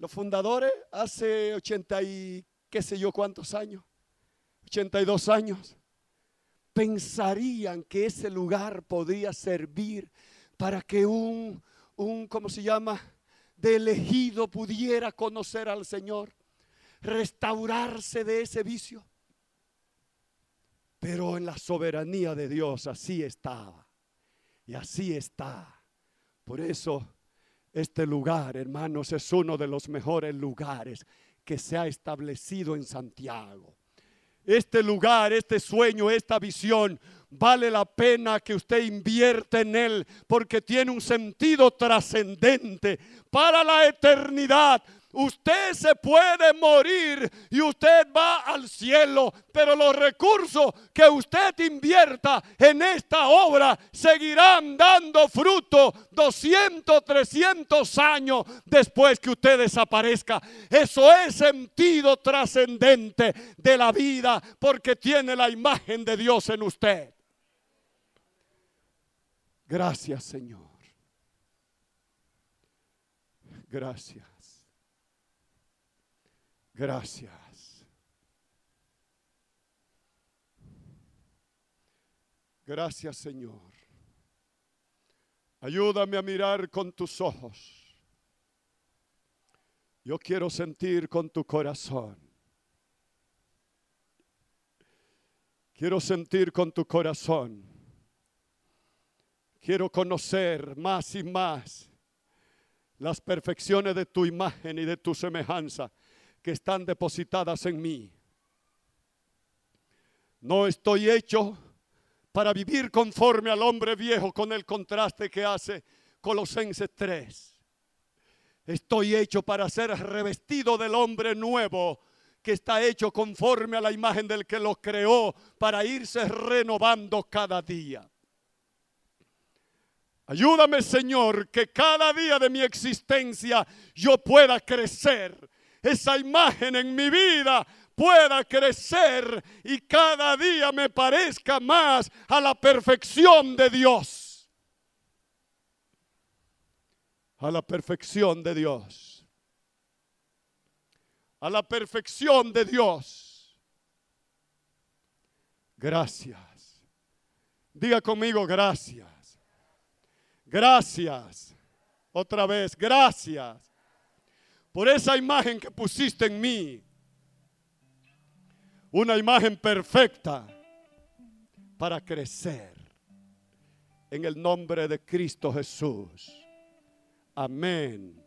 Los fundadores hace 80 y qué sé yo cuántos años, 82 años, pensarían que ese lugar podría servir para que un un, ¿cómo se llama? De elegido pudiera conocer al Señor, restaurarse de ese vicio. Pero en la soberanía de Dios así estaba. Y así está. Por eso este lugar, hermanos, es uno de los mejores lugares que se ha establecido en Santiago. Este lugar, este sueño, esta visión vale la pena que usted invierta en él porque tiene un sentido trascendente para la eternidad. Usted se puede morir y usted va al cielo, pero los recursos que usted invierta en esta obra seguirán dando fruto 200, 300 años después que usted desaparezca. Eso es sentido trascendente de la vida porque tiene la imagen de Dios en usted. Gracias, Señor. Gracias. Gracias. Gracias, Señor. Ayúdame a mirar con tus ojos. Yo quiero sentir con tu corazón. Quiero sentir con tu corazón. Quiero conocer más y más las perfecciones de tu imagen y de tu semejanza que están depositadas en mí. No estoy hecho para vivir conforme al hombre viejo con el contraste que hace Colosenses 3. Estoy hecho para ser revestido del hombre nuevo que está hecho conforme a la imagen del que lo creó para irse renovando cada día. Ayúdame Señor que cada día de mi existencia yo pueda crecer. Esa imagen en mi vida pueda crecer y cada día me parezca más a la perfección de Dios. A la perfección de Dios. A la perfección de Dios. Gracias. Diga conmigo gracias. Gracias. Otra vez, gracias. Por esa imagen que pusiste en mí una imagen perfecta para crecer. En el nombre de Cristo Jesús. Amén.